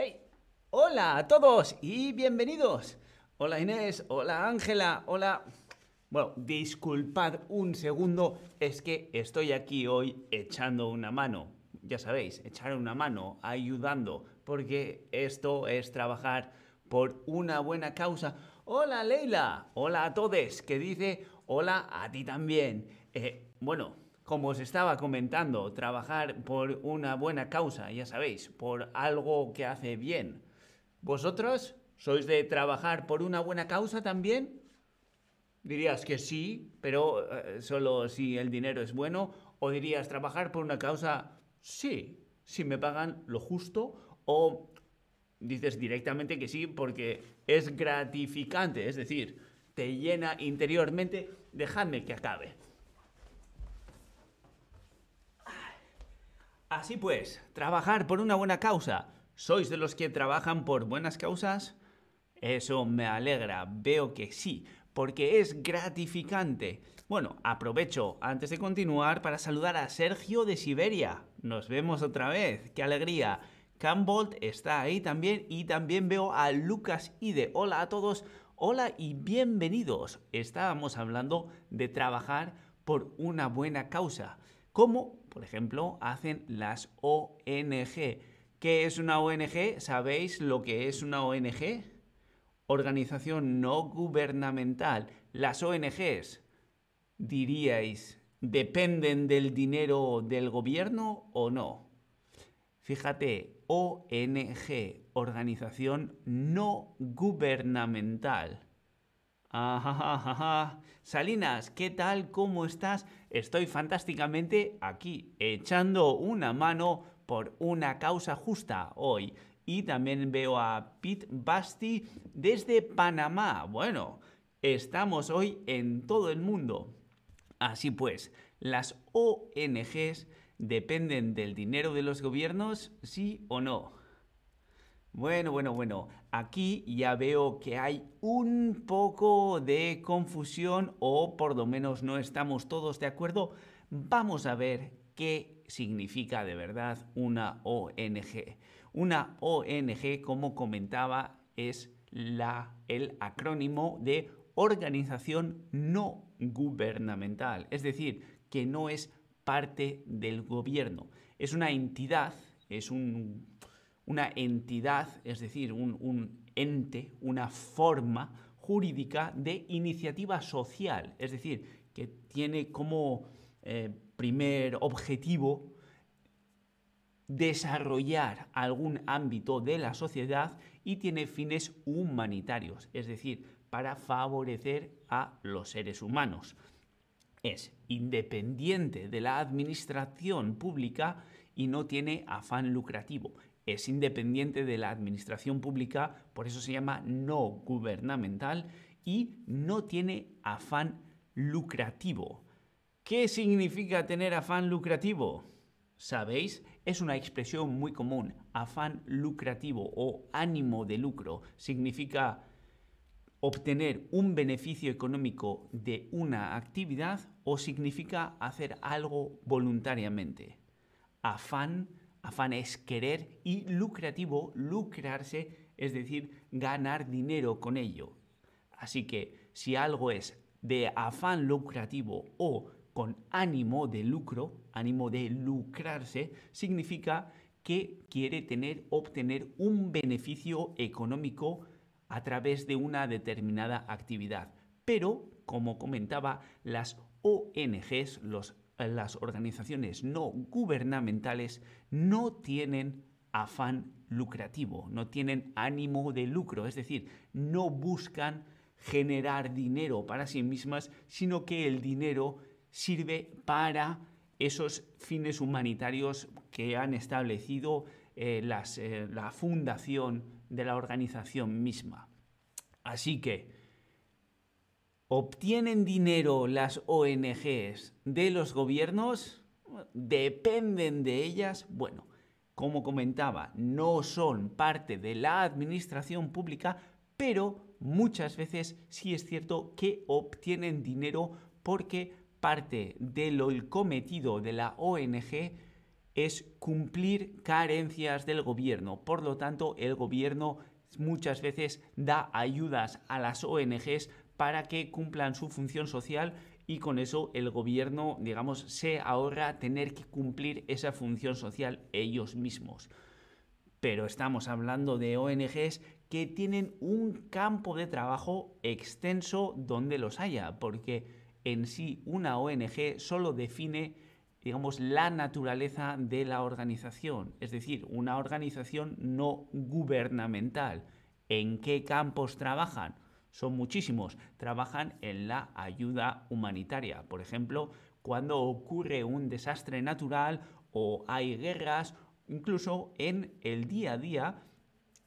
¡Hey! Hola a todos y bienvenidos. Hola Inés, hola Ángela, hola... Bueno, disculpad un segundo, es que estoy aquí hoy echando una mano. Ya sabéis, echar una mano, ayudando, porque esto es trabajar por una buena causa. Hola Leila, hola a todos, que dice hola a ti también. Eh, bueno, como os estaba comentando, trabajar por una buena causa, ya sabéis, por algo que hace bien. ¿Vosotros sois de trabajar por una buena causa también? Dirías que sí, pero eh, solo si el dinero es bueno. ¿O dirías trabajar por una causa? Sí, si me pagan lo justo. ¿O dices directamente que sí porque es gratificante? Es decir, te llena interiormente. Dejadme que acabe. Así pues, trabajar por una buena causa. ¿Sois de los que trabajan por buenas causas? Eso me alegra, veo que sí, porque es gratificante. Bueno, aprovecho antes de continuar para saludar a Sergio de Siberia. Nos vemos otra vez, qué alegría. Cambolt está ahí también y también veo a Lucas Ide. Hola a todos, hola y bienvenidos. Estábamos hablando de trabajar por una buena causa como por ejemplo hacen las ONG. ¿Qué es una ONG? ¿Sabéis lo que es una ONG? Organización no gubernamental. Las ONGs, diríais, ¿dependen del dinero del gobierno o no? Fíjate, ONG, organización no gubernamental. Ajá, Salinas, ¿qué tal? ¿Cómo estás? Estoy fantásticamente aquí, echando una mano por una causa justa hoy. Y también veo a Pete Basti desde Panamá. Bueno, estamos hoy en todo el mundo. Así pues, las ONGs dependen del dinero de los gobiernos, sí o no. Bueno, bueno, bueno. Aquí ya veo que hay un poco de confusión o por lo menos no estamos todos de acuerdo. Vamos a ver qué significa de verdad una ONG. Una ONG, como comentaba, es la, el acrónimo de Organización No Gubernamental, es decir, que no es parte del gobierno. Es una entidad, es un una entidad, es decir, un, ente, una forma jurídica de iniciativa social, es decir, que tiene como eh, primer objetivo desarrollar algún ámbito de la sociedad y tiene fines humanitarios, es decir, para favorecer a los seres humanos. Es independiente de la administración pública y no tiene afán lucrativo es independiente de la administración pública, por eso se llama no gubernamental y no tiene afán lucrativo. ¿Qué significa tener afán lucrativo? ¿Sabéis? Es una expresión muy común. Afán lucrativo o ánimo de lucro significa obtener un beneficio económico de una actividad o significa hacer algo voluntariamente. Afán Afán es querer y lucrativo, lucrarse, es decir, ganar dinero con ello. Así que si algo es de afán lucrativo o con ánimo de lucro, ánimo de lucrarse, significa que quiere tener, obtener un beneficio económico a través de una determinada actividad. Pero, como comentaba, las ONGs, los las organizaciones no gubernamentales no tienen afán lucrativo, no tienen ánimo de lucro, es decir, no buscan generar dinero para sí mismas, sino que el dinero sirve para esos fines humanitarios que han establecido eh, eh, la fundación de la organización misma. Así que ¿Obtienen dinero las ONGs de los gobiernos? ¿Dependen de ellas? Bueno, como comentaba, no son parte de la administración pública, pero muchas veces sí es cierto que obtienen dinero porque parte del cometido de la ONG es cumplir carencias del gobierno. Por lo tanto, el gobierno muchas veces da ayudas a las ONGs para que cumplan su función social y con eso el gobierno, digamos, se ahorra tener que cumplir esa función social ellos mismos. Pero estamos hablando de ONGs que tienen un campo de trabajo extenso donde los haya, porque en sí una ONG solo define digamos, la naturaleza de la organización, es decir, una organización no gubernamental. ¿En qué campos trabajan? Son muchísimos. Trabajan en la ayuda humanitaria. Por ejemplo, cuando ocurre un desastre natural o hay guerras, incluso en el día a día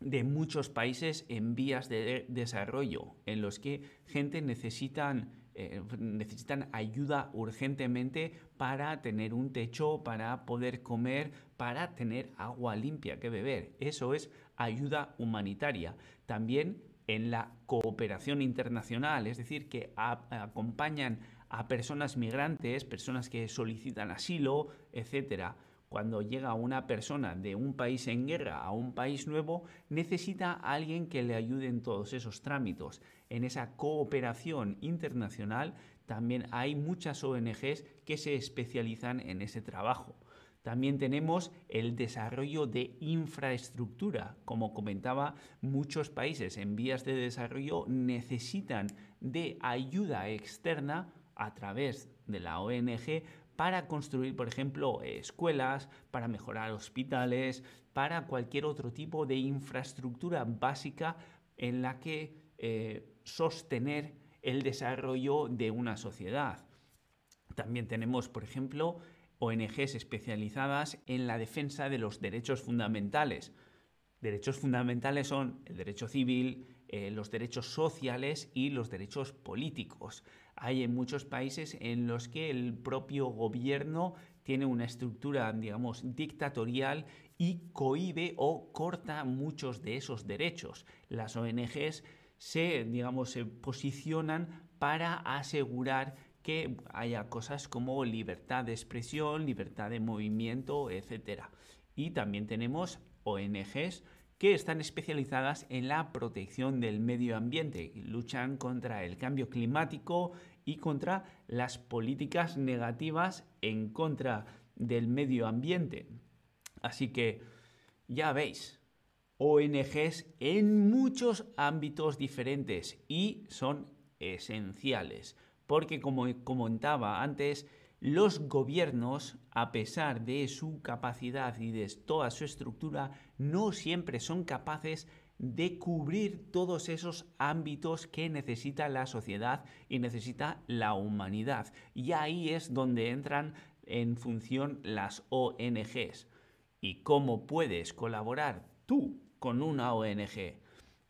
de muchos países en vías de desarrollo, en los que gente necesitan eh, necesitan ayuda urgentemente para tener un techo, para poder comer, para tener agua limpia que beber. Eso es ayuda humanitaria. También en la cooperación internacional, es decir, que acompañan a personas migrantes, personas que solicitan asilo, etcétera cuando llega una persona de un país en guerra a un país nuevo, necesita a alguien que le ayude en todos esos trámites. En esa cooperación internacional también hay muchas ONGs que se especializan en ese trabajo. También tenemos el desarrollo de infraestructura. Como comentaba, muchos países en vías de desarrollo necesitan de ayuda externa a través de la ONG para construir, por ejemplo, escuelas, para mejorar hospitales, para cualquier otro tipo de infraestructura básica en la que eh, sostener el desarrollo de una sociedad. También tenemos, por ejemplo, ONGs especializadas en la defensa de los derechos fundamentales. Derechos fundamentales son el derecho civil, eh, los derechos sociales y los derechos políticos. Hay en muchos países en los que el propio gobierno tiene una estructura, digamos, dictatorial y cohibe o corta muchos de esos derechos. Las ONGs se, digamos, se posicionan para asegurar que haya cosas como libertad de expresión, libertad de movimiento, etc. Y también tenemos ONGs que están especializadas en la protección del medio ambiente, luchan contra el cambio climático y contra las políticas negativas en contra del medio ambiente. Así que ya veis, ONGs en muchos ámbitos diferentes y son esenciales, porque como comentaba antes, los gobiernos, a pesar de su capacidad y de toda su estructura, no siempre son capaces de cubrir todos esos ámbitos que necesita la sociedad y necesita la humanidad. Y ahí es donde entran en función las ONGs. ¿Y cómo puedes colaborar tú con una ONG?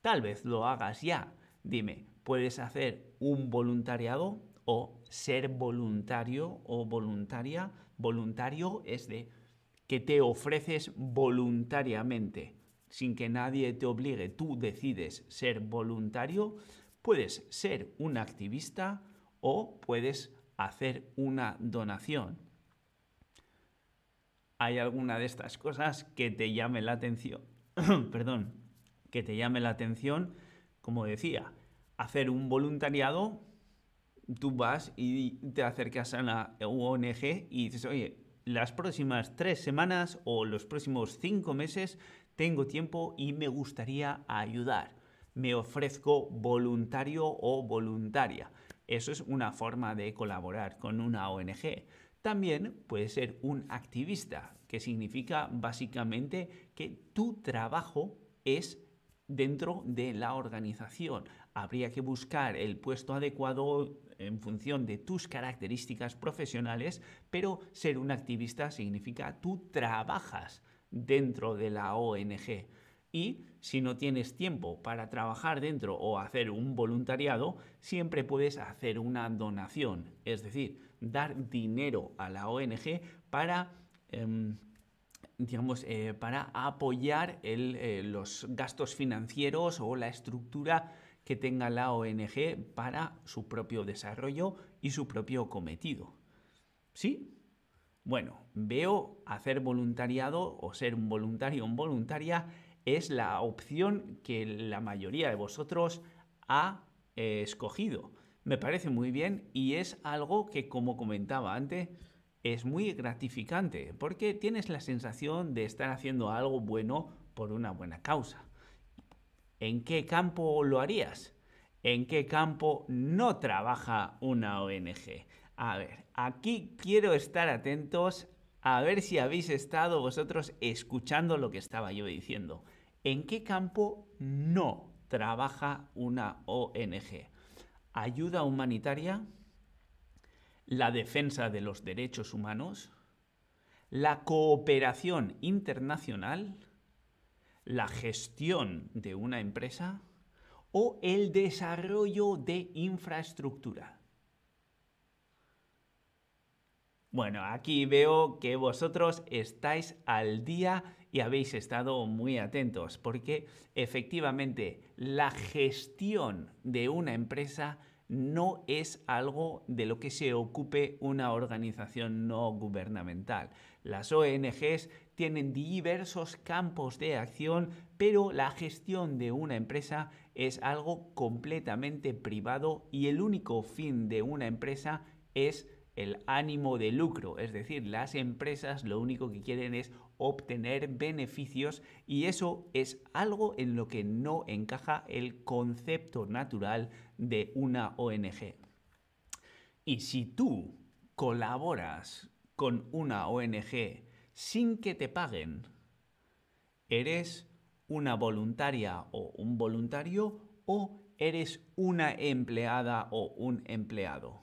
Tal vez lo hagas ya. Dime, ¿puedes hacer un voluntariado? O ser voluntario o voluntaria. Voluntario es de que te ofreces voluntariamente, sin que nadie te obligue, tú decides ser voluntario, puedes ser un activista o puedes hacer una donación. ¿Hay alguna de estas cosas que te llame la atención? Perdón, que te llame la atención, como decía, hacer un voluntariado tú vas y te acercas a la ONG y dices, oye, las próximas tres semanas o los próximos cinco meses tengo tiempo y me gustaría ayudar. Me ofrezco voluntario o voluntaria. Eso es una forma de colaborar con una ONG. También puede ser un activista, que significa básicamente que tu trabajo es dentro de la organización. Habría que buscar el puesto adecuado en función de tus características profesionales, pero ser un activista significa tú trabajas dentro de la ONG. Y si no tienes tiempo para trabajar dentro o hacer un voluntariado, siempre puedes hacer una donación, es decir, dar dinero a la ONG para... Em, digamos, eh, para apoyar eh, los gastos financieros o la estructura que tenga la ONG para su propio desarrollo y su propio cometido. ¿Sí? Bueno, veo hacer voluntariado o ser un voluntario o un voluntaria es la opción que la mayoría de vosotros ha eh, escogido. Me parece muy bien y es algo que, como comentaba antes, es muy gratificante porque tienes la sensación de estar haciendo algo bueno por una buena causa. ¿En qué campo lo harías? ¿En qué campo no trabaja una ONG? A ver, aquí quiero estar atentos a ver si habéis estado vosotros escuchando lo que estaba yo diciendo. ¿En qué campo no trabaja una ONG? Ayuda humanitaria, la defensa de los derechos humanos, la cooperación internacional, la gestión de una empresa o el desarrollo de infraestructura. Bueno, aquí veo que vosotros estáis al día y habéis estado muy atentos porque efectivamente la gestión de una empresa no es algo de lo que se ocupe una organización no gubernamental. Las ONGs tienen diversos campos de acción, pero la gestión de una empresa es algo completamente privado y el único fin de una empresa es el ánimo de lucro, es decir, las empresas lo único que quieren es obtener beneficios y eso es algo en lo que no encaja el concepto natural de una ONG. Y si tú colaboras con una ONG sin que te paguen, eres una voluntaria o un voluntario o eres una empleada o un empleado.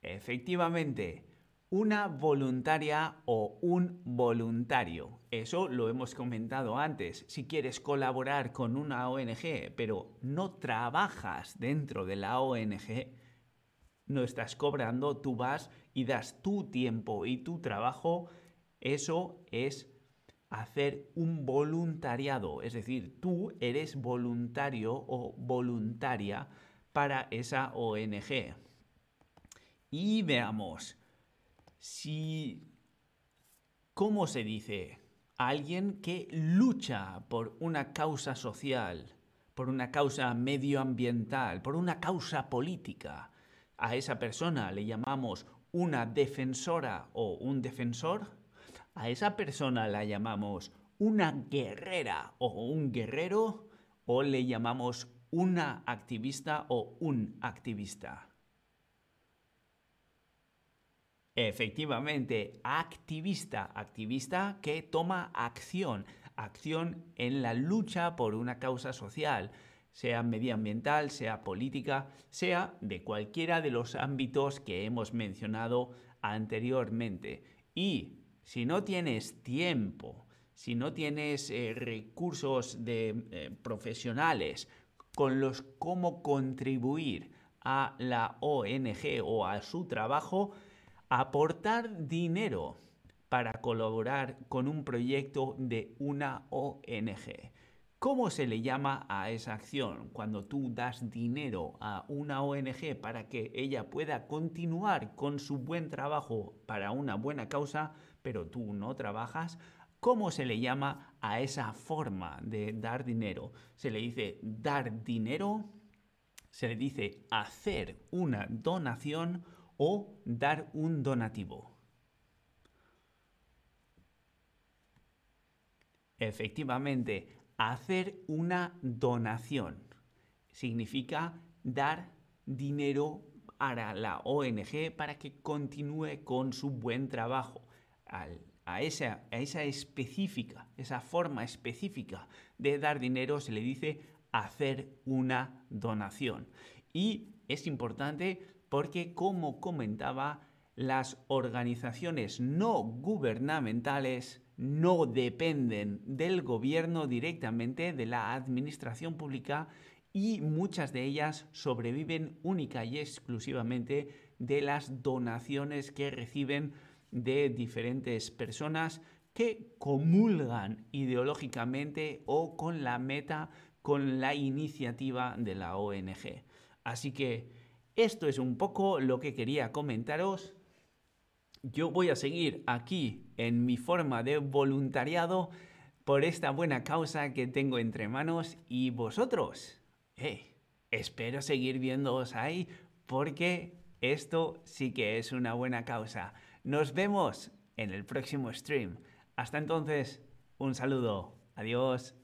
Efectivamente, una voluntaria o un voluntario. Eso lo hemos comentado antes. Si quieres colaborar con una ONG, pero no trabajas dentro de la ONG, no estás cobrando, tú vas y das tu tiempo y tu trabajo, eso es hacer un voluntariado. Es decir, tú eres voluntario o voluntaria para esa ONG. Y veamos, si, ¿cómo se dice? Alguien que lucha por una causa social, por una causa medioambiental, por una causa política. A esa persona le llamamos una defensora o un defensor. A esa persona la llamamos una guerrera o un guerrero o le llamamos una activista o un activista. Efectivamente, activista, activista que toma acción, acción en la lucha por una causa social, sea medioambiental, sea política, sea de cualquiera de los ámbitos que hemos mencionado anteriormente. Y si no tienes tiempo, si no tienes eh, recursos de, eh, profesionales con los cómo contribuir a la ONG o a su trabajo, aportar dinero para colaborar con un proyecto de una ONG. ¿Cómo se le llama a esa acción cuando tú das dinero a una ONG para que ella pueda continuar con su buen trabajo para una buena causa, pero tú no trabajas? ¿Cómo se le llama a esa forma de dar dinero? Se le dice dar dinero, se le dice hacer una donación o dar un donativo. Efectivamente, hacer una donación significa dar dinero a la ONG para que continúe con su buen trabajo. a, esa, a esa específica, esa forma específica de dar dinero se le dice hacer una donación. Y es importante porque, como comentaba, las organizaciones no gubernamentales no dependen del gobierno directamente, de la administración pública, y muchas de ellas sobreviven única y exclusivamente de las donaciones que reciben de diferentes personas que comulgan ideológicamente o con la meta, con la iniciativa de la ONG. Así que Esto es un poco lo que quería comentaros. Yo voy a seguir aquí en mi forma de voluntariado por esta buena causa que tengo entre manos y vosotros. Eh, espero seguir viéndoos ahí porque esto sí que es una buena causa. Nos vemos en el próximo stream. Hasta entonces, un saludo. Adiós.